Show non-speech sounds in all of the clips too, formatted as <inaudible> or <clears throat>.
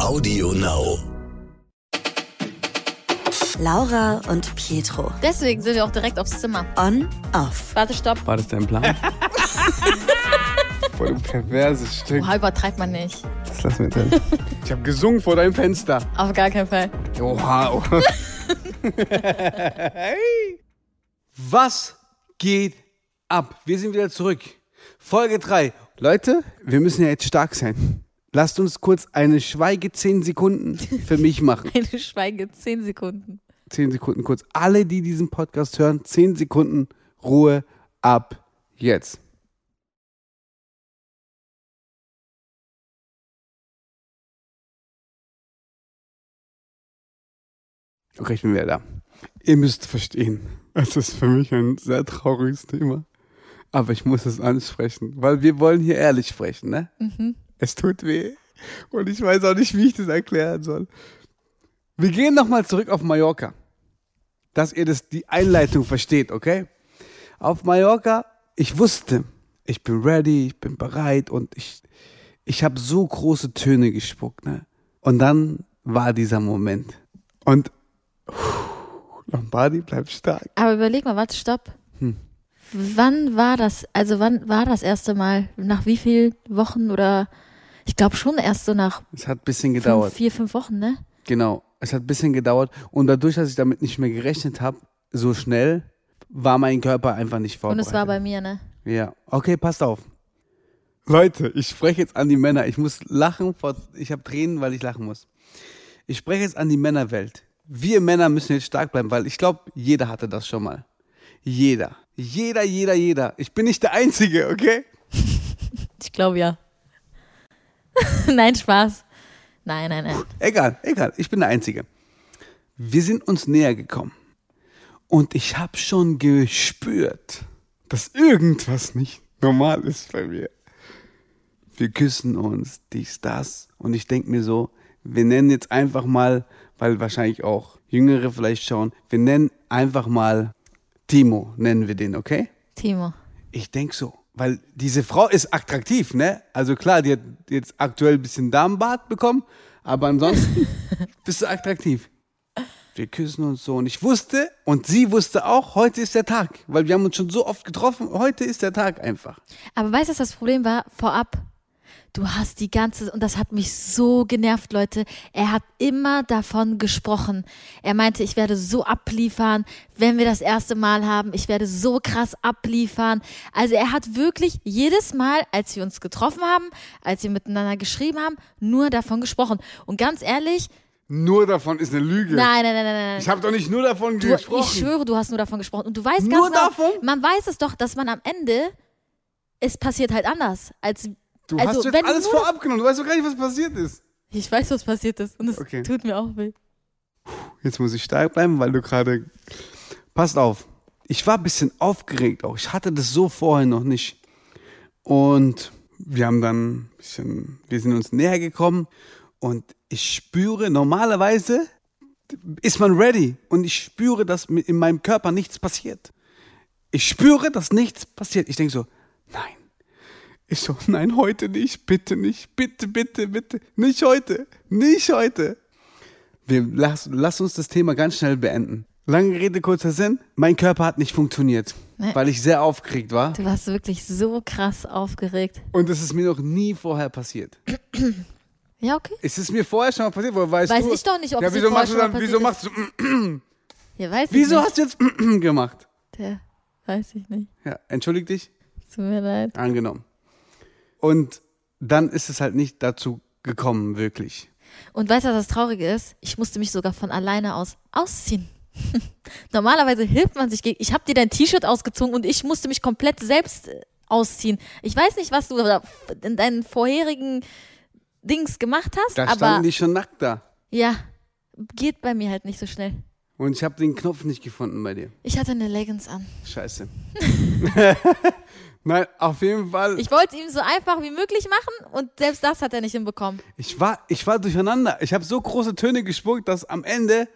Audio Now. Laura und Pietro. Deswegen sind wir auch direkt aufs Zimmer. On, off. Warte, stopp. War das dein Plan? <laughs> Voll ein perverses Stück. Oha, übertreibt man nicht. Das lassen wir drin. Ich habe gesungen vor deinem Fenster. Auf gar keinen Fall. Oha. oha. <laughs> Was geht ab? Wir sind wieder zurück. Folge 3. Leute, wir müssen ja jetzt stark sein. Lasst uns kurz eine Schweige 10 Sekunden für mich machen. <laughs> Eine Schweige, 10 Sekunden. 10 Sekunden kurz. Alle, die diesen Podcast hören, 10 Sekunden Ruhe ab jetzt. Okay, ich bin wieder da. Ihr müsst verstehen, es ist für mich ein sehr trauriges Thema. Aber ich muss es ansprechen, weil wir wollen hier ehrlich sprechen, ne? Es tut weh. Und ich weiß auch nicht, wie ich das erklären soll. Wir gehen nochmal zurück auf Mallorca. Dass ihr das, die Einleitung versteht, okay? Auf Mallorca, ich wusste, ich bin ready, ich bin bereit und ich, ich habe so große Töne gespuckt, ne? Und dann war dieser Moment. Und puh, Lombardi bleibt stark. Aber überleg mal, warte, stopp. Wann war das, also wann war das erste Mal? Nach wie vielen Wochen oder, ich glaube schon erst so nach Es hat ein bisschen fünf, gedauert. vier, fünf Wochen, ne? Genau, es hat ein bisschen gedauert. Und dadurch, dass ich damit nicht mehr gerechnet habe, so schnell, war mein Körper einfach nicht Und vorbereitet. es war bei mir, ne? Ja, okay, passt auf. Leute, ich spreche jetzt an die Männer. Ich muss lachen, vor, ich habe Tränen, weil ich lachen muss. Ich spreche jetzt an die Männerwelt. Wir Männer müssen jetzt stark bleiben, weil ich glaube, jeder hatte das schon mal. Jeder. Jeder, jeder, jeder. Ich bin nicht der Einzige, okay? <laughs> Ich glaube ja. <laughs> nein, Spaß. Nein, nein, nein. Egal, egal, ich bin der Einzige. Wir sind uns näher gekommen. Und ich habe schon gespürt, dass irgendwas nicht normal ist bei mir. Wir küssen uns, dies, das. Und ich denke mir so, wir nennen jetzt einfach mal, weil wahrscheinlich auch Jüngere vielleicht schauen, wir nennen einfach mal Timo, nennen wir den, okay? Timo. Ich denk so, weil diese Frau ist attraktiv, ne? Also klar, die hat jetzt aktuell ein bisschen Darmbart bekommen, aber ansonsten <laughs> bist du attraktiv. Wir küssen uns so und ich wusste und sie wusste auch, heute ist der Tag, weil wir haben uns schon so oft getroffen, heute ist der Tag einfach. Aber weißt du, was das Problem war? Vorab. Du hast die ganze, und das hat mich so genervt, Leute. Er hat immer davon gesprochen. Er meinte, ich werde so abliefern, wenn wir das erste Mal haben. Ich werde so krass abliefern. Also er hat wirklich jedes Mal, als wir uns getroffen haben, als wir miteinander geschrieben haben, nur davon gesprochen. Und ganz ehrlich, Nur davon ist eine Lüge. nein, nein, nein, nein, nein. Ich habe doch nicht nur davon Du, gesprochen. ich schwöre, du hast nur davon gesprochen. Und du weißt Nur ganz genau, davon? man weiß es doch, dass man am Ende, es passiert halt anders. Als, du also, hast jetzt alles vorab genommen, du weißt doch gar nicht, was passiert ist. Ich weiß, was passiert ist. Und es Okay. tut mir auch weh. Jetzt muss ich stark bleiben, weil du gerade. Passt auf. Ich war ein bisschen aufgeregt auch. Ich hatte das so vorher noch nicht. Und wir haben dann ein bisschen, wir sind uns näher gekommen und ich spüre, normalerweise ist man ready und ich spüre, dass in meinem Körper nichts passiert. Ich spüre, dass nichts passiert. Ich denke so, nein. Ich so, nein, heute nicht, bitte nicht, bitte, bitte, bitte, nicht heute, nicht heute. Wir lass, lass uns das Thema ganz schnell beenden. Lange Rede, kurzer Sinn. Mein Körper hat nicht funktioniert, Nee. weil ich sehr aufgeregt war. Du warst wirklich so krass aufgeregt. Und es ist mir noch nie vorher passiert. <clears throat> Ja, okay. Es ist mir vorher schon mal passiert, woher weißt Weiß du? ich doch nicht, ob ja, es wieso machst du schon dann, wieso machst du, <clears throat> Ja, weiß wieso ich hast du jetzt <clears throat> gemacht? nicht. Ja, weiß ich nicht. Ja, entschuldig dich, Tut mir leid. angenommen. Und dann ist es halt nicht dazu gekommen, wirklich. Und weißt du, was das Traurige ist? Ich musste mich sogar von alleine aus ausziehen. <laughs> Normalerweise hilft man sich gegen. Ich habe dir dein T-Shirt ausgezogen und ich musste mich komplett selbst äh, ausziehen. Ich weiß nicht, was du in deinen vorherigen Dings gemacht hast, Da aber standen die schon nackt da. ja, geht bei mir halt nicht so schnell. Und ich habe den Knopf nicht gefunden bei dir. Ich hatte eine Leggings an. Scheiße. <laughs> Nein, auf jeden Fall. Ich wollte es ihm so einfach wie möglich machen und selbst das hat er nicht hinbekommen. Ich war, ich war durcheinander. Ich habe so große Töne gespuckt, dass am Ende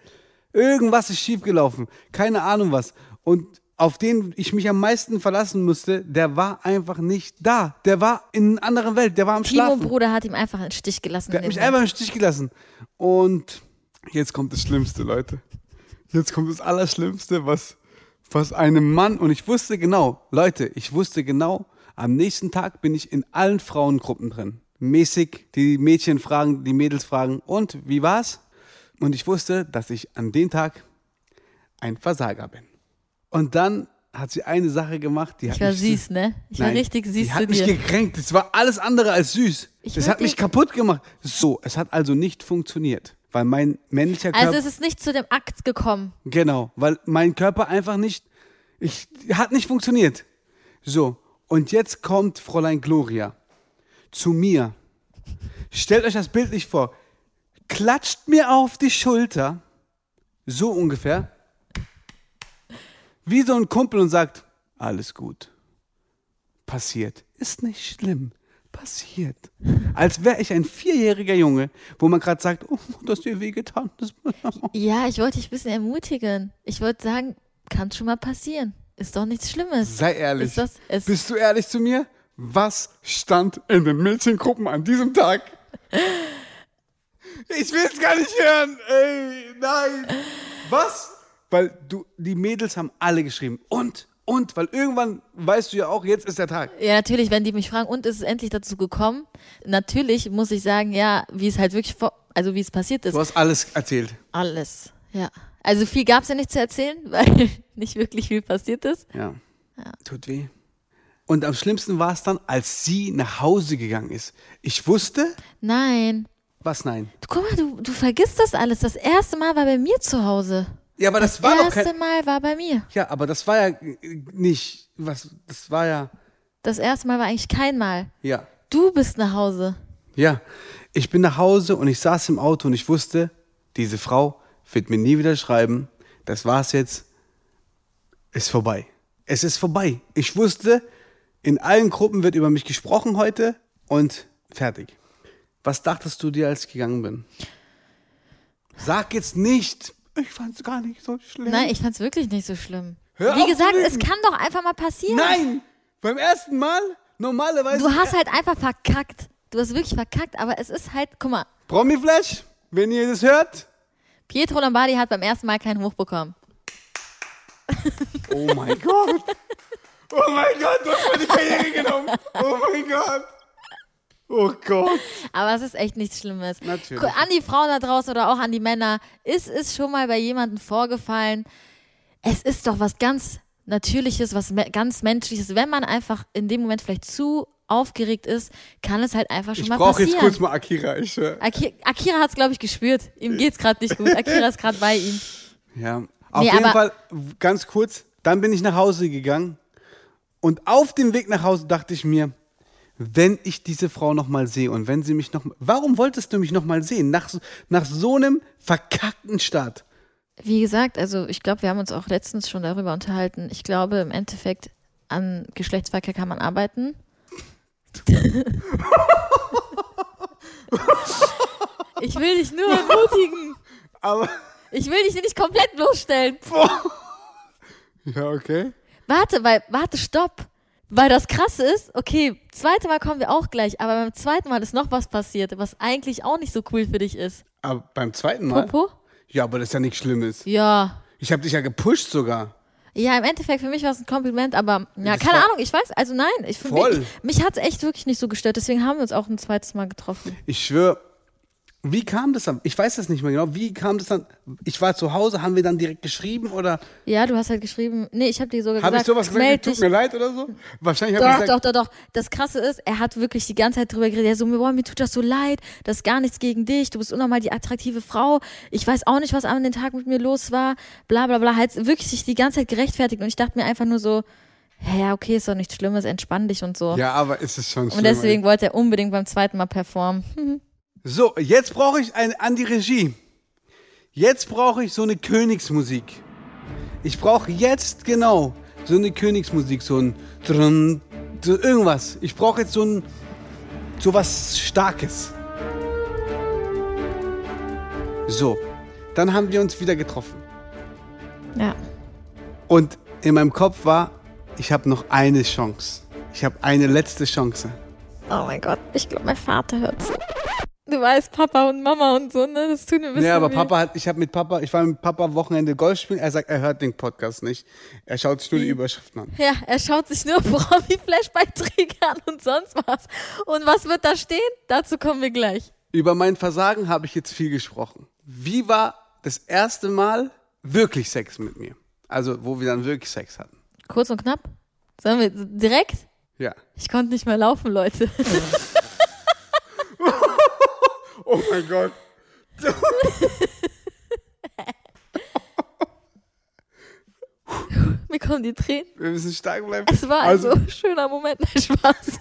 irgendwas ist schiefgelaufen. Keine Ahnung was. Und auf den ich mich am meisten verlassen musste, der war einfach nicht da. Der war in einer anderen Welt, der war am Timo Schlafen. Bruder hat ihm einfach einen Stich gelassen. Der hat mich dem einfach im Stich gelassen. Und jetzt kommt das Schlimmste, Leute. Jetzt kommt das Allerschlimmste, was, was einem Mann, und ich wusste genau, Leute, ich wusste genau, am nächsten Tag bin ich in allen Frauengruppen drin. Mäßig, die Mädchen fragen, die Mädels fragen, und wie war's? Und ich wusste, dass ich an dem Tag ein Versager bin. Und dann hat sie eine Sache gemacht, die hat Ich war mich süß, ne? Ich war Nein, richtig süß die hat mich dir. gekränkt. Das war alles andere als süß. Ich das hat mich kaputt gemacht. So, es hat also nicht funktioniert, weil mein männlicher Körper Also es ist nicht zu dem Akt gekommen. genau, weil mein Körper einfach nicht ich hat nicht funktioniert. So, und jetzt kommt Fräulein Gloria zu mir. Stellt euch das Bild nicht vor. Klatscht mir auf die Schulter, so ungefähr, wie so ein Kumpel und sagt, alles gut. Passiert. Ist nicht schlimm. Passiert. Als wäre ich ein vierjähriger Junge, wo man gerade sagt, oh, das dir wehgetan. Das <laughs> Ja, ich wollte dich ein bisschen ermutigen. Ich wollte sagen, kann schon mal passieren. Ist doch nichts Schlimmes. Sei ehrlich. Ist das, Bist du ehrlich zu mir? Was stand in den Mädchengruppen an diesem Tag? <laughs> Ich will es gar nicht hören. Ey, nein. Was? Weil du, die Mädels haben alle geschrieben. Und, und, weil irgendwann weißt du ja auch, jetzt ist der Tag. ja, natürlich, wenn die mich fragen, und ist es endlich dazu gekommen? Natürlich muss ich sagen, ja, wie es halt wirklich, vor, also wie es passiert ist. Du hast alles erzählt. Alles, ja. Also viel gab es ja nicht zu erzählen, <laughs> weil nicht wirklich viel passiert ist. Ja. Tut weh. Und am schlimmsten war es dann, als sie nach Hause gegangen ist. Ich wusste, Nein. was nein. Du, guck mal, du, du vergisst das alles. Das erste Mal war bei mir zu Hause. Ja, aber das, war doch erste kein. Mal war bei mir. Ja, aber das war ja nicht. Was, das war ja. Das erste Mal war eigentlich kein Mal. Ja. Du bist nach Hause. Ja, ich bin nach Hause und ich saß im Auto und ich wusste, diese Frau wird mir nie wieder schreiben. Das war's jetzt. Ist vorbei. Es ist vorbei. Ich wusste, in allen Gruppen wird über mich gesprochen heute und fertig. Was dachtest du dir, als ich gegangen bin? Sag jetzt nicht, ich fand's gar nicht so schlimm. Nein, ich fand's wirklich nicht so schlimm. Hör Wie gesagt, es kann doch einfach mal passieren. Nein! Beim ersten Mal? Normalerweise. Du hast halt einfach verkackt. Du hast wirklich verkackt, aber es ist halt, guck mal, Promiflash, wenn ihr das hört. Pietro Lombardi hat beim ersten Mal keinen Hoch bekommen. Oh mein Gott. Oh mein Gott, du hast meine Karriere genommen. Oh mein Gott. Oh Gott. Aber es ist echt nichts Schlimmes. Natürlich. An die Frauen da draußen oder auch an die Männer, ist es schon mal bei jemandem vorgefallen? Es ist doch was ganz Natürliches, was ganz Menschliches. Wenn man einfach in dem Moment vielleicht zu aufgeregt ist, kann es halt einfach schon Ich mal brauche passieren. jetzt kurz mal Akira. Ich, äh, Aki Akira hat es, glaube ich, gespürt. Ihm geht's gerade nicht gut. Akira ist gerade bei ihm. ja. Auf Nee, jeden Fall, ganz kurz, dann bin ich nach Hause gegangen und auf dem Weg nach Hause dachte ich mir, wenn ich diese Frau nochmal sehe und wenn sie mich noch, warum wolltest du mich nochmal sehen? Nach, so- nach so einem verkackten Start. Wie gesagt, also ich glaube, wir haben uns auch letztens schon darüber unterhalten. Ich glaube, im Endeffekt an Geschlechtsverkehr kann man arbeiten. <laughs> ich will dich nur ermutigen. Aber, Ich will dich nicht komplett bloßstellen. <laughs> ja, okay. Warte, weil, warte, stopp. Weil das krasse ist, okay, zweite Mal kommen wir auch gleich, aber beim zweiten Mal ist noch was passiert, was eigentlich auch nicht so cool für dich ist. Aber beim zweiten Mal? Popo? Ja, aber das ist ja nichts Schlimmes. Ja. Ich habe dich ja gepusht sogar. Ja, im Endeffekt für mich war es ein Kompliment, aber ja, Das keine Ahnung, ich weiß, also nein, ich, Voll. mich, mich hat es echt wirklich nicht so gestört, deswegen haben wir uns auch ein zweites Mal getroffen. Ich schwöre, wie kam das dann? Ich weiß das nicht mehr genau. Wie kam das dann? Ich war zu Hause, haben wir dann direkt geschrieben oder Ja, du hast halt geschrieben, nee, ich habe dir sogar habe ich gesagt, sowas gesagt, meld tut mir leid oder so? Wahrscheinlich habe ich Doch, gesagt, doch, doch, doch. Das Krasse ist, er hat wirklich die ganze Zeit drüber geredet. Er so, mir, boah, mir tut das so leid. Das ist gar nichts gegen dich. Du bist unnormal die attraktive Frau. Ich weiß auch nicht, was an dem Tag mit mir los war. Bla, bla, bla. Hat wirklich sich die ganze Zeit gerechtfertigt. Und ich dachte mir einfach nur so, hä, ja, okay, ist doch nichts Schlimmes. Entspann dich und so. ja, aber ist es schon schlimm. und deswegen wollte er unbedingt beim zweiten Mal performen. <laughs> So, jetzt brauche ich eine an die Regie. Jetzt brauche ich so eine Königsmusik. Ich brauche jetzt genau so eine Königsmusik, so ein Drun, so irgendwas. Ich brauche jetzt so ein so was starkes. So, dann haben wir uns wieder getroffen. Ja. Und in meinem Kopf war, ich habe noch eine Chance. Ich habe eine letzte Chance. Oh mein Gott, ich glaube, mein Vater hört weißt, Papa und Mama und so, ne? Das tut mir ein bisschen Ja, aber weh. Papa hat, ich habe mit Papa, ich war mit Papa Wochenende Golf spielen. Er sagt, er hört den Podcast nicht. Er schaut sich nur die Überschriften an. Ja, er schaut sich nur <laughs> Promi-Flash-Beiträge an und sonst was. Und was wird da stehen? Dazu kommen wir gleich. Über mein Versagen habe ich jetzt viel gesprochen. Wie war das erste Mal wirklich Sex mit mir? Also, wo wir dann wirklich Sex hatten. Kurz und knapp. Sollen wir direkt? Ja. Ich konnte nicht mehr laufen, Leute. <laughs> Oh mein Gott. <laughs> Mir kommen die Tränen. Wir müssen stark bleiben. Es war also ein schöner Moment. Nein, Spaß.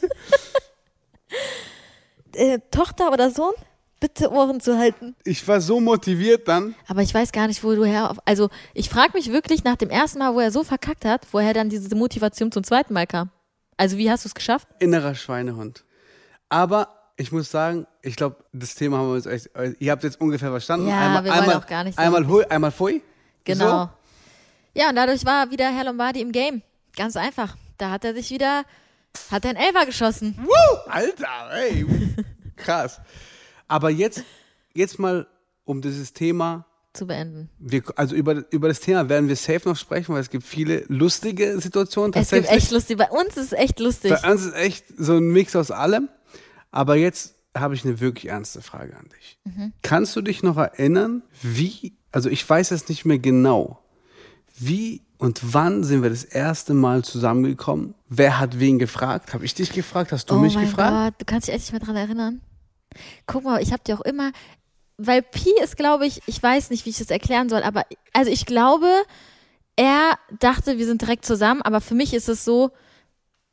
<laughs> äh, Tochter oder Sohn? Bitte Ohren zu halten. ich war so motiviert dann. Aber ich weiß gar nicht, wo du her. Also, ich frage mich wirklich nach dem ersten Mal, wo er so verkackt hat, woher dann diese Motivation zum zweiten Mal kam. Also, wie hast du es geschafft? Innerer Schweinehund. Aber ich muss sagen, ich glaube, das Thema haben wir uns echt. Ihr habt jetzt ungefähr verstanden. Ja, einmal, wir wollen einmal, auch gar nicht so- Einmal hui, einmal pfui. Genau. So? Ja, und dadurch war wieder Herr Lombardi im Game. Ganz einfach. Da hat er sich wieder, hat er einen Elfer geschossen. Woo! Alter, ey. <laughs> Krass. Aber jetzt, jetzt mal um dieses Thema. Zu beenden. Wir, also über, über das Thema werden wir safe noch sprechen, weil es gibt viele lustige Situationen Es gibt tatsächlich. echt lustig. Bei uns ist es echt lustig. Bei uns ist echt so ein Mix aus allem. Aber jetzt habe ich eine wirklich ernste Frage an dich. Mhm. Kannst du dich noch erinnern, wie, also ich weiß es nicht mehr genau, wie und wann sind wir das erste Mal zusammengekommen? Wer hat wen gefragt? Habe ich dich gefragt? Hast du oh mich mein gefragt? Gott, du kannst dich echt nicht mehr dran erinnern. Guck mal, ich habe dir auch immer, weil Pi ist, glaube ich, ich weiß nicht, wie ich das erklären soll, aber also ich glaube, er dachte, wir sind direkt zusammen, aber für mich ist es so,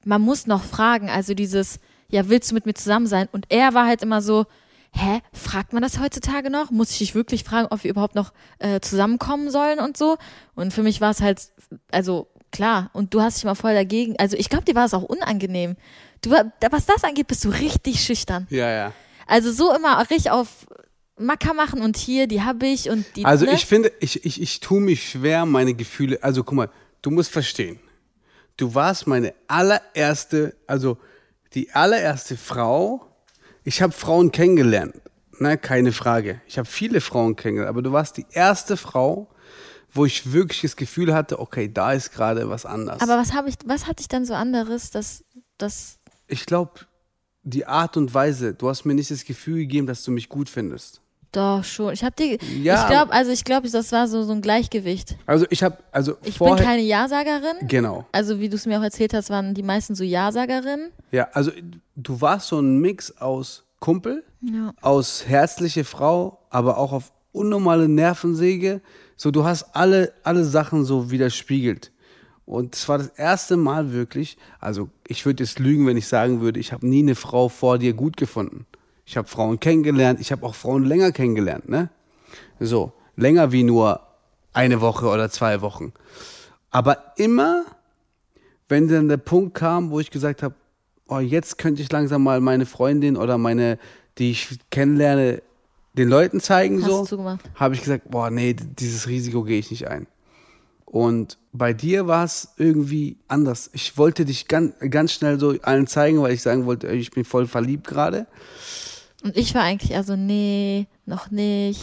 man muss noch fragen, also dieses, ja, willst du mit mir zusammen sein? Und er war halt immer so, hä, fragt man das heutzutage noch? Muss ich dich wirklich fragen, ob wir überhaupt noch äh, zusammenkommen sollen und so? Und für mich war es halt, also klar, und du hast dich mal voll dagegen, also ich glaube, dir war es auch unangenehm. Du, was das angeht, bist du richtig schüchtern. Ja, ja. Also so immer richtig auf Macker machen und hier, die habe ich und die. Also ne? ich finde, ich, ich, ich tue mich schwer, meine Gefühle, also guck mal, du musst verstehen, du warst meine allererste, also die allererste Frau, ich habe Frauen kennengelernt, ne, keine Frage. Ich habe viele Frauen kennengelernt, aber du warst die erste Frau, wo ich wirklich das Gefühl hatte, okay, da ist gerade was anders. Aber was habe ich, was hatte ich dann so anderes, dass das. ich glaube, die Art und Weise, du hast mir nicht das Gefühl gegeben, dass du mich gut findest. Doch, schon. Ich habe dir. Ja, ich glaube, also ich glaube, das war so, so ein Gleichgewicht. Also ich habe, also Ich vorher, bin keine Ja-Sagerin. genau. Also, wie du es mir auch erzählt hast, waren die meisten so Ja-Sagerinnen. Ja, also du warst so ein Mix aus Kumpel, Ja. aus herzliche Frau, aber auch auf unnormale Nervensäge. So, du hast alle, alle Sachen so widerspiegelt. Und es war das erste Mal wirklich, also ich würde jetzt lügen, wenn ich sagen würde, ich habe nie eine Frau vor dir gut gefunden. Ich habe Frauen kennengelernt, ich habe auch Frauen länger kennengelernt, ne? So, länger wie nur eine Woche oder zwei Wochen. Aber immer, wenn dann der Punkt kam, wo ich gesagt habe, oh, jetzt könnte ich langsam mal meine Freundin oder meine, die ich kennenlerne, den Leuten zeigen, Hast so, habe ich gesagt, boah, nee, dieses Risiko gehe ich nicht ein. Und bei dir war es irgendwie anders. Ich wollte dich ganz, ganz schnell so allen zeigen, weil ich sagen wollte, ich bin voll verliebt gerade. Und ich war eigentlich also, nee, noch nicht.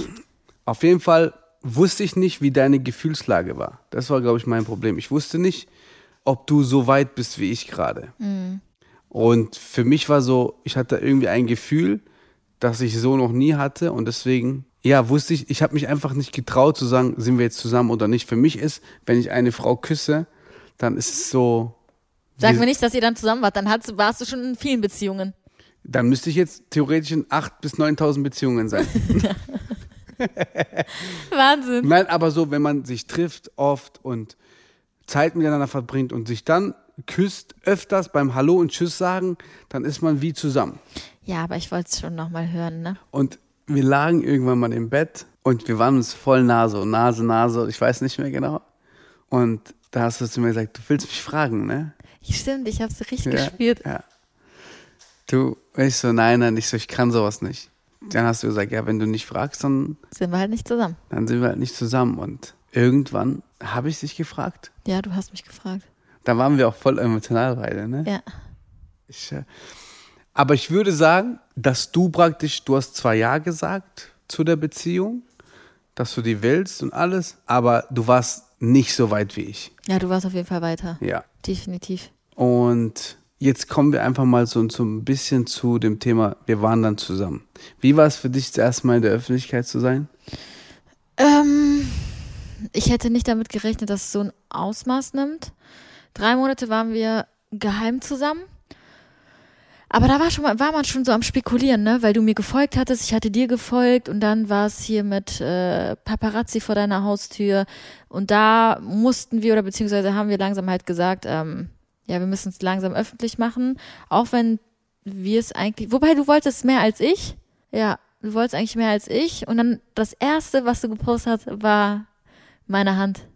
Auf jeden Fall wusste ich nicht, wie deine Gefühlslage war. Das war, glaube ich, mein Problem. Ich wusste nicht, ob du so weit bist wie ich gerade. Und für mich war so, ich hatte irgendwie ein Gefühl, das ich so noch nie hatte und deswegen, ja, wusste ich, ich habe mich einfach nicht getraut zu sagen, sind wir jetzt zusammen oder nicht. Für mich ist, wenn ich eine Frau küsse, dann ist es so, Sag mir nicht, dass ihr dann zusammen wart. Dann hast, warst du schon in vielen Beziehungen. Dann müsste ich jetzt theoretisch in 8.000 bis 9.000 Beziehungen sein. <laughs> Wahnsinn. Nein, aber so, wenn man sich trifft oft und Zeit miteinander verbringt und sich dann küsst öfters beim Hallo und Tschüss sagen, dann ist man wie zusammen. Ja, aber ich wollte es schon nochmal hören, ne? Und wir lagen irgendwann mal im Bett und wir waren uns voll nah, so Nase, Nase, ich weiß nicht mehr genau. Und da hast du zu mir gesagt, du willst mich fragen, ne? Stimmt, ich habe es richtig Ja, gespürt. Ja. Du, ich so, nein, nein, ich so, ich kann sowas nicht. Dann hast du gesagt, ja, wenn du nicht fragst, dann, Sind wir halt nicht zusammen. dann sind wir halt nicht zusammen. Und irgendwann habe ich dich gefragt. Ja, du hast mich gefragt. Da waren wir auch voll emotional beide, ne? Ja. Ich, äh, aber ich würde sagen, dass du praktisch, du hast zwar Ja gesagt zu der Beziehung, dass du die willst und alles, aber du warst nicht so weit wie ich. Ja, du warst auf jeden Fall weiter. Ja. Definitiv. Und jetzt kommen wir einfach mal so, so ein bisschen zu dem Thema, wir waren dann zusammen. Wie war es für dich, das erste Mal in der Öffentlichkeit zu sein? Ähm, ich hätte nicht damit gerechnet, dass es so ein Ausmaß nimmt. Drei Monate waren wir geheim zusammen. Aber da war, schon war man schon so am Spekulieren, ne? Weil du mir gefolgt hattest, ich hatte dir gefolgt und dann war es hier mit äh, Paparazzi vor deiner Haustür. Und da mussten wir oder beziehungsweise haben wir langsam halt gesagt, ähm, ja, wir müssen es langsam öffentlich machen. Auch wenn wir es eigentlich. Wobei du wolltest mehr als ich. Ja, du wolltest eigentlich mehr als ich. Und dann das erste, was du gepostet hast, war meine Hand.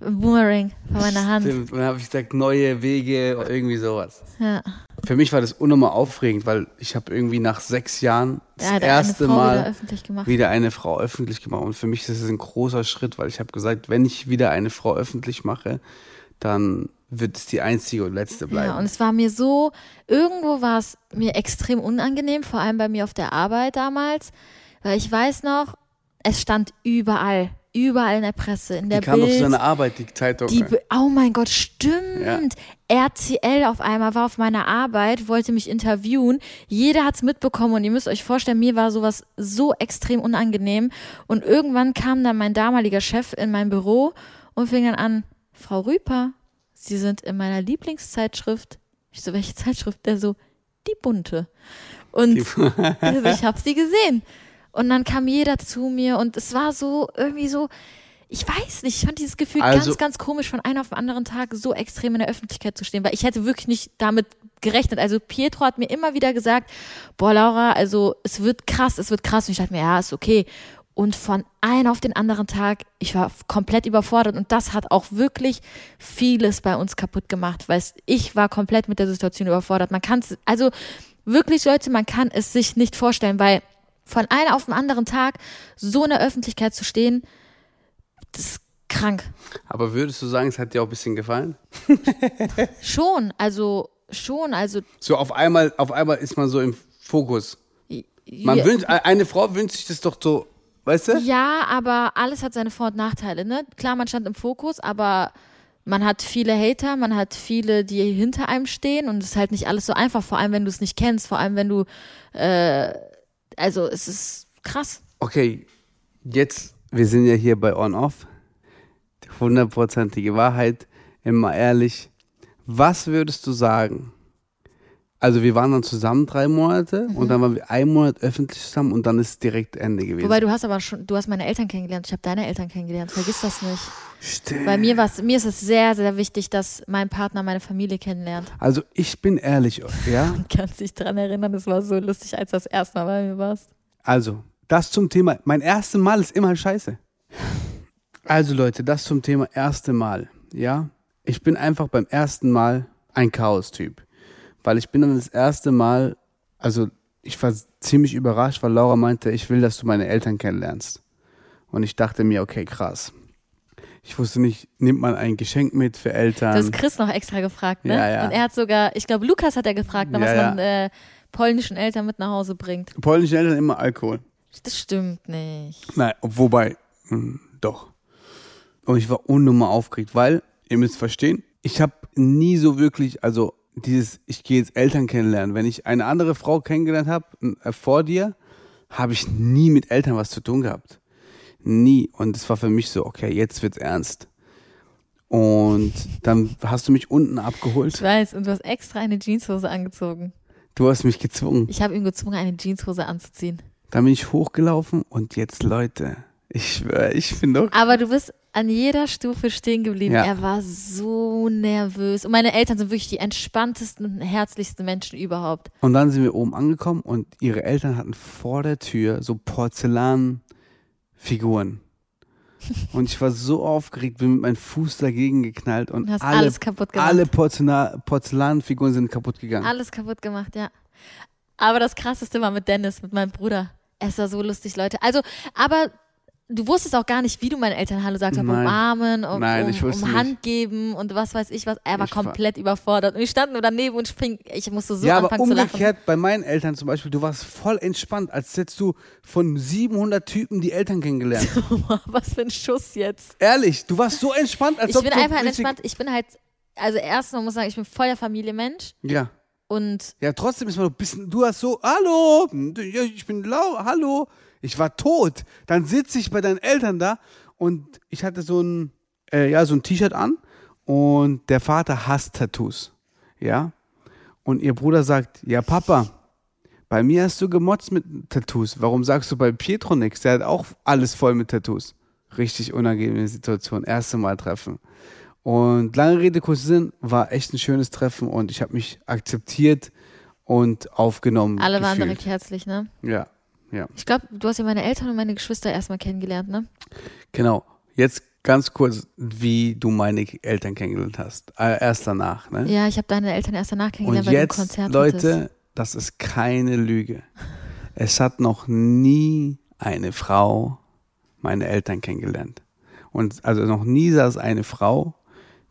Boomerang von meiner Hand. Stimmt, und dann habe ich gesagt, neue Wege oder irgendwie sowas. Ja. Für mich war das unnormal aufregend, weil ich habe irgendwie nach sechs Jahren das Ja, erste Mal wieder wieder eine Frau öffentlich gemacht. Und für mich ist es ein großer Schritt, weil ich habe gesagt, wenn ich wieder eine Frau öffentlich mache, dann wird es die einzige und letzte bleiben. Ja, und es war mir so, irgendwo war es mir extrem unangenehm, vor allem bei mir auf der Arbeit damals, weil ich weiß noch, es stand überall, überall in der Presse, in der die kam auf Bild. seine Arbeit, die Zeitung. Die, Be- oh mein Gott, stimmt. RTL auf einmal war auf meiner Arbeit, wollte mich interviewen. Jeder hat's mitbekommen und ihr müsst euch vorstellen, mir war sowas so extrem unangenehm. Und irgendwann kam dann mein damaliger Chef in mein Büro und fing dann an, Frau Rüper, Sie sind in meiner Lieblingszeitschrift. Ich so, welche Zeitschrift? Der so, die bunte. Und Die- also <laughs> ich habe sie gesehen. Und dann kam jeder zu mir und es war so irgendwie so, ich weiß nicht, ich fand dieses Gefühl Also- ganz, ganz komisch, von einem auf den anderen Tag so extrem in der Öffentlichkeit zu stehen, weil ich hätte wirklich nicht damit gerechnet. Also Pietro hat mir immer wieder gesagt, boah Laura, also es wird krass, es wird krass. Und ich dachte mir, ja, ist okay. Und von einem auf den anderen Tag, ich war komplett überfordert und das hat auch wirklich vieles bei uns kaputt gemacht, weil ich war komplett mit der Situation überfordert. Man kann es, also wirklich Leute, man kann es sich nicht vorstellen, weil von einem auf den anderen Tag so in der Öffentlichkeit zu stehen, das ist krank. Aber würdest du sagen, es hat dir auch ein bisschen gefallen? <laughs> Schon, also schon, also So auf einmal, auf einmal ist man so im Fokus. Man ja, wünscht, eine Frau wünscht sich das doch so, weißt du? ja, aber alles hat seine Vor- und Nachteile, ne? Klar, man stand im Fokus, aber man hat viele Hater, man hat viele, die hinter einem stehen und es ist halt nicht alles so einfach, vor allem wenn du es nicht kennst, vor allem wenn du, äh, also es ist krass. Okay, jetzt, wir sind ja hier bei On-Off. Hundertprozentige Wahrheit, immer ehrlich. Was würdest du sagen? Also wir waren dann zusammen drei Monate und dann waren wir einen Monat öffentlich zusammen und dann ist direkt Ende gewesen. Wobei du hast aber schon, du hast meine Eltern kennengelernt, ich habe deine Eltern kennengelernt, vergiss das nicht. Stimmt. Bei mir, war's, mir ist es sehr, sehr wichtig, dass mein Partner meine Familie kennenlernt. Also ich bin ehrlich, ja? <laughs> Kannst dich dran erinnern, es war so lustig, als du das erste Mal bei mir warst. Also, das zum Thema, mein erstes Mal ist immer scheiße. Also Leute, das zum Thema erste Mal, ja? Ich bin einfach beim ersten Mal ein Chaos-Typ. Weil ich bin dann das erste Mal, also ich war ziemlich überrascht, weil Laura meinte, ich will, dass du meine Eltern kennenlernst. Und ich dachte mir, okay, krass. Ich wusste nicht, nimmt man ein Geschenk mit für Eltern? Du hast Chris noch extra gefragt, ne? Ja, ja. Und er hat sogar, ich glaube, Lukas hat er gefragt, ne, Ja, was man äh, polnischen Eltern mit nach Hause bringt. Polnische Eltern immer Alkohol. Das stimmt nicht. Nein, wobei, mh, doch. Und ich war unnormal aufgeregt, weil, ihr müsst verstehen, ich habe nie so wirklich, also dieses, ich gehe jetzt Eltern kennenlernen. Wenn ich eine andere Frau kennengelernt habe, äh, vor dir, habe ich nie mit Eltern was zu tun gehabt. Nie. Und es war für mich so, okay, jetzt wird's ernst. Und dann hast du mich unten Ich abgeholt. weiß, und du hast extra eine Jeanshose angezogen. Du hast mich gezwungen. Ich habe ihn gezwungen, eine Jeanshose anzuziehen. Dann bin ich hochgelaufen und jetzt, Leute, ich schwöre, ich bin doch Aber du bist an jeder Stufe stehen geblieben. Ja. Er war so nervös. Und meine Eltern sind wirklich die entspanntesten und herzlichsten Menschen überhaupt. Und dann sind wir oben angekommen und ihre Eltern hatten vor der Tür so Porzellanfiguren. <laughs> Und ich war so aufgeregt, bin mit meinem Fuß dagegen geknallt und alle, alles kaputt gemacht. alle Porzellan, Porzellanfiguren sind kaputt gegangen. Alles kaputt gemacht, ja. Aber das krasseste war mit Dennis, mit meinem Bruder. Es war so lustig, Leute. Also, aber du wusstest auch gar nicht, wie du meinen Eltern Hallo sagst, Nein. umarmen, ob, Nein, um, um nicht. Hand geben und was weiß ich was. Er war Ich war- komplett überfordert. Und ich stand nur daneben und fing, ich musste so ja, aber anfangen zu lachen. umgekehrt bei meinen Eltern zum Beispiel, du warst voll entspannt, als hättest du von 700 Typen die Eltern kennengelernt. <laughs> was für ein Schuss jetzt. Ehrlich, du warst so entspannt, als Ich ob bin du einfach entspannt. Ich bin halt, also erstens, man muss sagen, ich bin voll der Familienmensch Ja. und Ja, trotzdem ist man ein bisschen, du hast so, hallo, ich bin lau, hallo. Ich war tot. Dann sitze ich bei deinen Eltern da und ich hatte so ein, äh, ja, so ein T-Shirt an und der Vater hasst Tattoos. Ja. Und ihr Bruder sagt, ja, Papa, bei mir hast du gemotzt mit Tattoos. Warum sagst du bei Pietro nichts? Der hat auch alles voll mit Tattoos. Richtig unangenehme Situation. Erste Mal treffen. Und lange Rede, kurzer Sinn, war echt ein schönes Treffen und ich habe mich akzeptiert und aufgenommen. alle waren gefühlt. direkt herzlich, ne? Ja, ja. Ich glaube, du hast ja meine Eltern und meine Geschwister erstmal kennengelernt, ne? Genau. Jetzt ganz kurz, wie du meine Eltern kennengelernt hast. Äh, erst danach, ne? Ja, ich habe deine Eltern erst danach und kennengelernt, weil du ein jetzt, Konzert Leute, hattest. das ist keine Lüge. Es hat noch nie eine Frau meine Eltern kennengelernt. Und also noch nie saß eine Frau,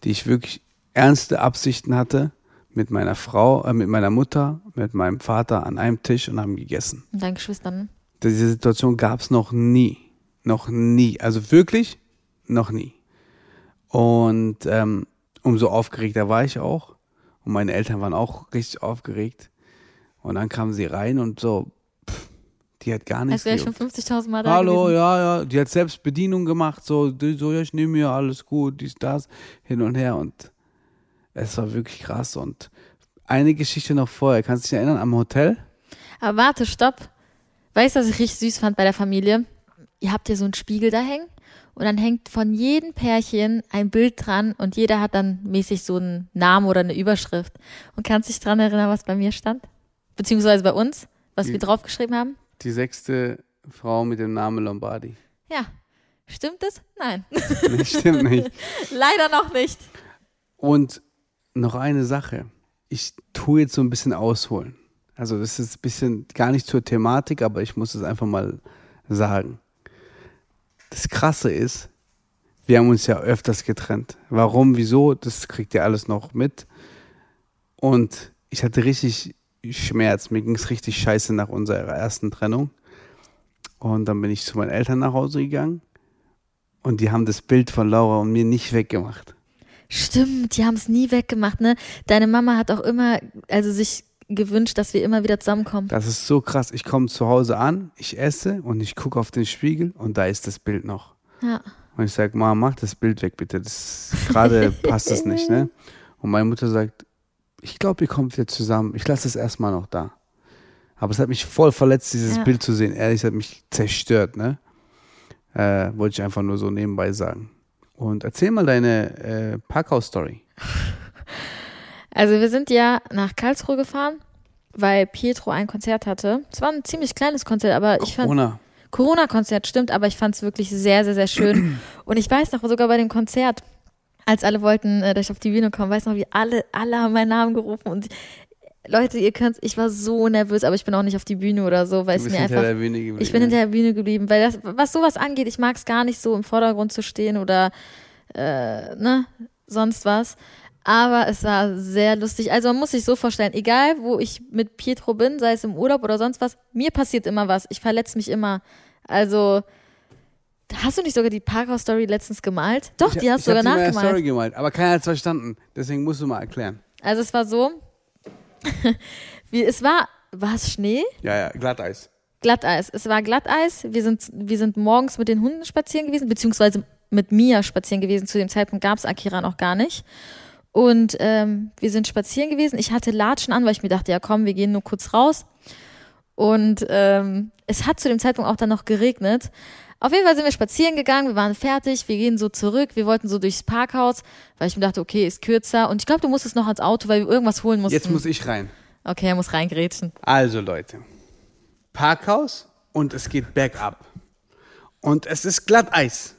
die ich wirklich ernste Absichten hatte, mit meiner Frau, äh, mit meiner Mutter, mit meinem Vater an einem Tisch und haben gegessen. Und deinen Geschwistern. Diese Situation gab es noch nie. Noch nie. Also wirklich noch nie. Und ähm, umso aufgeregter war ich auch. Und meine Eltern waren auch richtig aufgeregt. Und dann kamen sie rein und so, pff, die hat gar nichts Als wäre ich schon gejuckt. 50.000 Mal da Hallo, gewesen. ja, ja. Die hat selbst Bedienung gemacht, so, so ja, ich nehme mir alles gut, dies, das, hin und her. Und es war wirklich krass. Und eine Geschichte noch vorher, kannst du dich erinnern, am Hotel? Aber warte, stopp. Weißt du, was ich richtig süß fand bei der Familie? Ihr habt hier so einen Spiegel da hängen und dann hängt von jedem Pärchen ein Bild dran und jeder hat dann mäßig so einen Namen oder eine Überschrift. Und kannst dich dran erinnern, was bei mir stand? Beziehungsweise bei uns, was wir draufgeschrieben haben? Die sechste Frau mit dem Namen Lombardi. Ja. Stimmt es? Nein. Nee, stimmt nicht. <laughs> Leider noch nicht. Und noch eine Sache. Ich tue jetzt so ein bisschen ausholen. Also das ist ein bisschen gar nicht zur Thematik, aber ich muss es einfach mal sagen. Das Krasse ist, wir haben uns ja öfters getrennt. Warum, wieso, das kriegt ihr alles noch mit. Und ich hatte richtig Schmerz. Mir ging es richtig scheiße nach unserer ersten Trennung. Und dann bin ich zu meinen Eltern nach Hause gegangen. Und die haben das Bild von Laura und mir nicht weggemacht. Stimmt, die haben es nie weggemacht, ne? Deine Mama hat auch immer, also sich gewünscht, dass wir immer wieder zusammenkommen. Das ist so krass. Ich komme zu Hause an, ich esse und ich gucke auf den Spiegel und da ist das Bild noch. Ja. Und ich sage, Mama, mach das Bild weg, bitte. Das gerade <laughs> passt es nicht, ne? Und meine Mutter sagt, ich glaube, ihr kommt wieder zusammen. Ich lasse es erstmal noch da. Aber es hat mich voll verletzt, dieses Ja. Bild zu sehen. Ehrlich, es hat mich zerstört, ne? Äh, wollte ich einfach nur so nebenbei sagen. Und erzähl mal deine äh, Parkhaus-Story. <laughs> Also wir sind ja nach Karlsruhe gefahren, weil Pietro ein Konzert hatte. Es war ein ziemlich kleines Konzert, aber ich fand Corona. Corona-Konzert stimmt, aber ich fand es wirklich sehr, sehr, sehr schön. <clears throat> Und ich weiß noch, sogar bei dem Konzert, als alle wollten, äh, dass ich auf die Bühne komme, weiß noch, wie alle, alle haben meinen Namen gerufen und Leute, ihr könnt, ich war so nervös, aber ich bin auch nicht auf die Bühne oder so, weil es mir hinter einfach der Bühne geblieben. Ich bin hinter der Bühne geblieben, weil das, was sowas angeht, ich mag es gar nicht so im Vordergrund zu stehen oder äh, ne, sonst was. Aber es war sehr lustig. Also man muss sich so vorstellen, egal wo ich mit Pietro bin, sei es im Urlaub oder sonst was, mir passiert immer was. Ich verletze mich immer. Also hast du nicht sogar die Parkhaus-Story letztens gemalt? Doch, Ich- die hast ich du sogar hab die in meiner nachgemalt. Story gemalt, aber keiner hat es verstanden. Deswegen musst du mal erklären. Also es war so, <laughs> wie, es war, war es Schnee? Ja, ja, Glatteis. Glatteis. Es war Glatteis. Wir sind, wir sind morgens mit den Hunden spazieren gewesen, beziehungsweise mit Mia spazieren gewesen. Zu dem Zeitpunkt gab es Akira noch gar nicht. Und ähm, wir sind spazieren gewesen. Ich hatte Latschen an, weil ich mir dachte, ja komm, wir gehen nur kurz raus. Und ähm, es hat zu dem Zeitpunkt auch dann noch geregnet. Auf jeden Fall sind wir spazieren gegangen, wir waren fertig, wir gehen so zurück, wir wollten so durchs Parkhaus, weil ich mir dachte, okay, ist kürzer. Und ich glaube, du musstest noch ans Auto, weil wir irgendwas holen mussten. Jetzt muss ich rein. okay, er muss reingrätschen. Also Leute, Parkhaus und es geht bergab. Und es ist Glatteis.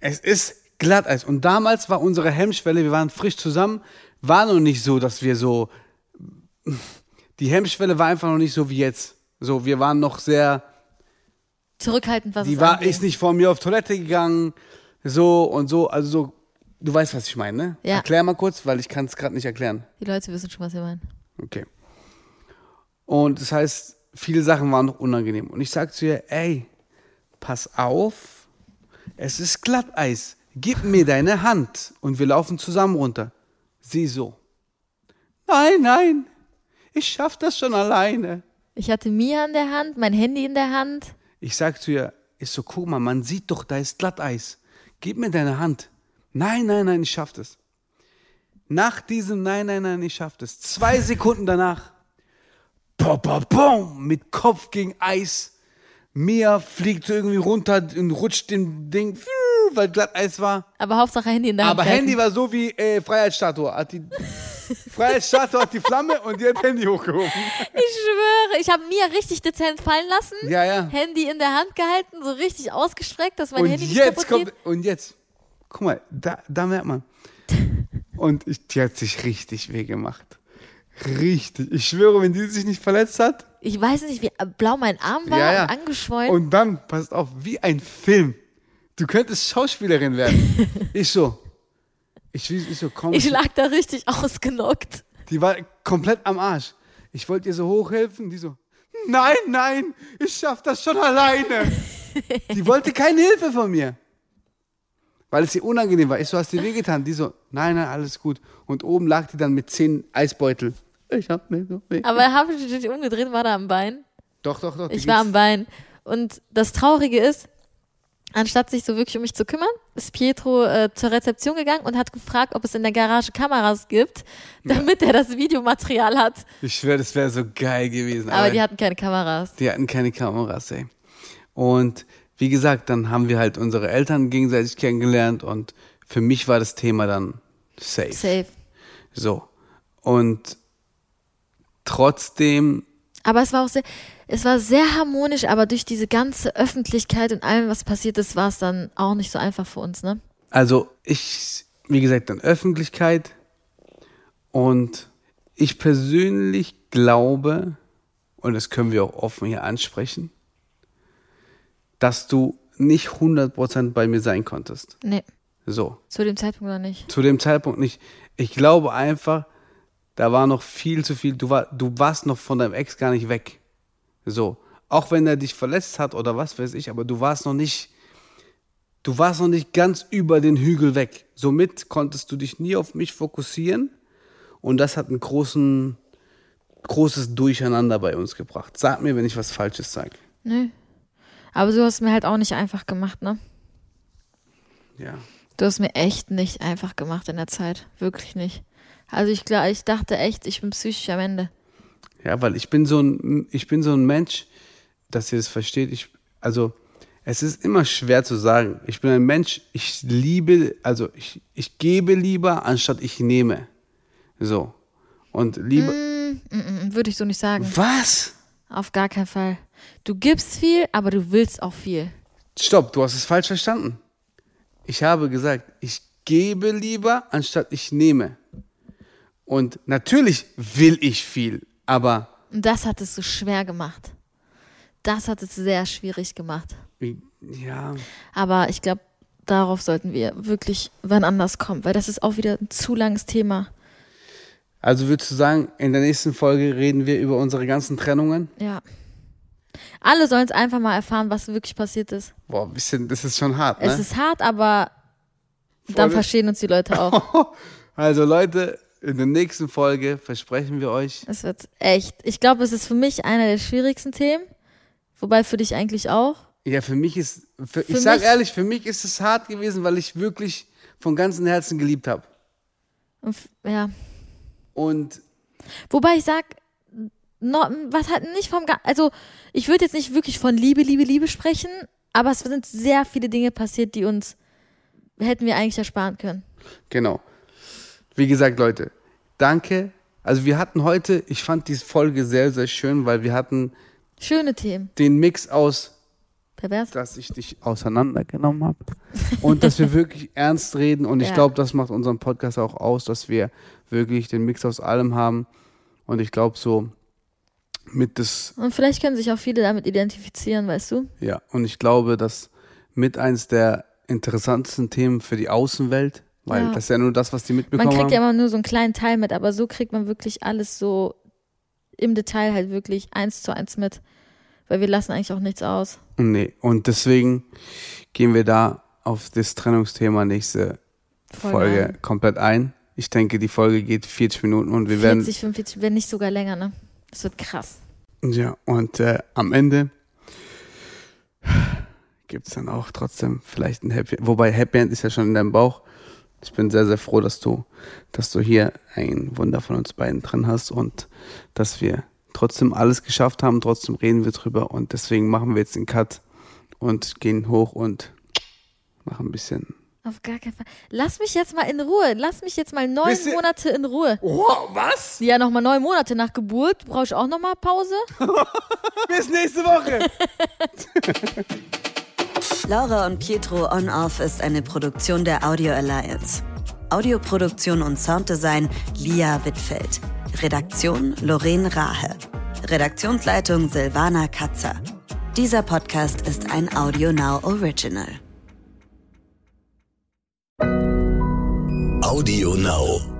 Es ist Glatteis. Und damals war unsere Hemmschwelle, wir waren frisch zusammen, war noch nicht so, dass wir so, die Hemmschwelle war einfach noch nicht so wie jetzt. So, wir waren noch sehr zurückhaltend, was Die war, angeht. ist nicht vor mir auf Toilette gegangen, so und so, also so, du weißt, was ich meine, ne? Ja. Erklär mal kurz, weil ich kann es gerade nicht erklären. Die Leute wissen schon, was wir meinen. Okay. Und das heißt, viele Sachen waren noch unangenehm. Und ich sag zu ihr, ey, pass auf, es ist Glatteis. Gib mir deine Hand und wir laufen zusammen runter. Sie so. Nein, nein, ich schaff das schon alleine. Ich hatte Mia in der Hand, mein Handy in der Hand. Ich sag zu ihr, ich so, guck mal, man sieht doch, da ist Glatteis. Gib mir deine Hand. Nein, nein, nein, ich schaff das. Nach diesem Nein, nein, nein, ich schaff das. Zwei Sekunden danach, bom, bom, bom, mit Kopf gegen Eis. Mia fliegt irgendwie runter und rutscht dem Ding, weil Glatteis war. Aber Hauptsache Handy in der Hand. Aber. Handy war so wie äh, Freiheitsstatue. Hat die Freiheitsstatue hat die Flamme und die hat Handy hochgehoben. Ich schwöre, ich habe Mia richtig dezent fallen lassen. Ja, ja. Handy in der Hand gehalten, so richtig ausgestreckt, dass mein und Handy nicht jetzt kaputt kommt, geht. und jetzt, guck mal, da, da merkt man. <laughs> Und ich, die hat sich richtig weh gemacht. Richtig. Ich schwöre, wenn die sich nicht verletzt hat. Ich weiß nicht, wie blau mein Arm war Ja, ja. und angeschwollen. Und dann, passt auf, wie ein Film. Du könntest Schauspielerin werden. <laughs> ich so. Ich, ich so, komm. ich lag da richtig <laughs> ausgenockt. Die war komplett am Arsch. Ich wollte ihr so hochhelfen, die so, nein, nein, ich schaff das schon alleine. <laughs> die wollte keine Hilfe von mir. Weil es ihr unangenehm war. Ich so, hast dir wehgetan? Die so, nein, nein, alles gut. Und oben lag die dann mit zehn Eisbeutel. Ich hab mir so weh. Aber habe ich mich umgedreht, war da am Bein. Doch, doch, doch. Ich war am Bein. Und das Traurige ist, anstatt sich so wirklich um mich zu kümmern, ist Pietro äh, zur Rezeption gegangen und hat gefragt, ob es in der Garage Kameras gibt, damit er das Videomaterial hat. Ich schwöre, das wäre so geil gewesen. Aber die hatten keine Kameras. Die hatten keine Kameras, ey. Und wie gesagt, dann haben wir halt unsere Eltern gegenseitig kennengelernt und für mich war das Thema dann safe. Safe. So. Und trotzdem, Aber es war auch sehr, es war sehr harmonisch, aber durch diese ganze Öffentlichkeit und allem, was passiert ist, war es dann auch nicht so einfach für uns, ne? also ich, wie gesagt, dann Öffentlichkeit und ich persönlich glaube, und das können wir auch offen hier ansprechen, dass du nicht 100% bei mir sein konntest. Nee, So. zu dem Zeitpunkt noch nicht. zu dem Zeitpunkt nicht. Ich glaube einfach, da war noch viel zu viel. Du, war, du warst noch von deinem Ex gar nicht weg. So. Auch wenn er dich verletzt hat oder was weiß ich, aber du warst noch nicht, du warst noch nicht ganz über den Hügel weg. Somit konntest du dich nie auf mich fokussieren und das hat einen großen, großes Durcheinander bei uns gebracht. Sag mir, wenn ich was Falsches sage. Nö. Aber du hast mir halt auch nicht einfach gemacht, ne? Ja. Du hast mir echt nicht einfach gemacht in der Zeit. Wirklich nicht. Also ich, ich dachte echt, ich bin psychisch am Ende. Ja, weil ich bin so ein, ich bin so ein Mensch, dass ihr das versteht. Ich, also, es ist immer schwer zu sagen. Ich bin ein Mensch, ich liebe, also ich, ich gebe lieber, anstatt ich nehme. So. Und liebe. Mm, Würde ich so nicht sagen. Was? Auf gar keinen Fall. Du gibst viel, aber du willst auch viel. Stopp, du hast es falsch verstanden. Ich habe gesagt, ich gebe lieber, anstatt ich nehme. Und natürlich will ich viel, aber Und das hat es so schwer gemacht. Das hat es sehr schwierig gemacht. ja, Aber ich glaube, darauf sollten wir wirklich wann anders kommen, weil das ist auch wieder ein zu langes Thema. also würdest du sagen, in der nächsten Folge reden wir über unsere ganzen Trennungen? Ja. Alle sollen es einfach mal erfahren, was wirklich passiert ist. Boah, ein bisschen, das ist schon hart, Es ne? ist hart, aber dann Freunde- verstehen uns die Leute auch. <laughs> Also Leute, in der nächsten Folge versprechen wir euch, Es wird echt. Ich glaube, es ist für mich einer der schwierigsten Themen. Wobei für dich eigentlich auch. ja, für mich ist, für, ich Für sag mich- ehrlich, für mich ist es hart gewesen, weil ich wirklich von ganzem Herzen geliebt habe. Ja. Und Wobei ich sag, no, was halt nicht vom, also ich würde jetzt nicht wirklich von Liebe, Liebe, Liebe sprechen, aber es sind sehr viele Dinge passiert, die uns hätten wir eigentlich ersparen können. genau. Wie gesagt, Leute, danke. Also wir hatten heute, ich fand diese Folge sehr, sehr schön, weil wir hatten Schöne Themen. den Mix aus Pervers. dass ich dich auseinandergenommen habe und dass wir wirklich <laughs> ernst reden und ich Ja. glaube, das macht unseren Podcast auch aus, dass wir wirklich den Mix aus allem haben und ich glaube so, mit das, Und vielleicht können sich auch viele damit identifizieren, weißt du? ja, und ich glaube, dass mit eins der interessantesten Themen für die Außenwelt, weil Ja. das ist ja nur das, was die Man mitbekommen kriegt haben. ja immer nur so einen kleinen Teil mit, aber so kriegt man wirklich alles so im Detail halt wirklich eins zu eins mit. Weil wir lassen eigentlich auch nichts aus. Nee, und deswegen gehen wir da auf das Trennungsthema nächste Voll Folge ein. komplett ein. Ich denke, die Folge geht 40 Minuten und wir werden 40, 45, wenn nicht sogar länger, ne? Das wird krass. Ja, und äh, am Ende gibt es dann auch trotzdem vielleicht ein Happy End. Wobei Happy End ist ja schon in deinem Bauch. Ich bin sehr, sehr froh, dass du, dass du hier ein Wunder von uns beiden drin hast und dass wir trotzdem alles geschafft haben. Trotzdem reden wir drüber und deswegen machen wir jetzt den Cut und gehen hoch und machen ein bisschen. Auf gar keinen Fall. Lass mich jetzt mal in Ruhe. Lass mich jetzt mal neun ihr- Monate in Ruhe. Oh, was? Ja, nochmal neun Monate nach Geburt. Brauche ich auch nochmal Pause? <laughs> Bis nächste Woche! <laughs> Laura und Pietro On Off ist eine Produktion der Audio Alliance. Audioproduktion und Sounddesign Lia Wittfeld. Redaktion Lorraine Rahe. Redaktionsleitung Silvana Katzer. Dieser Podcast ist ein Audio Now Original. Audio Now.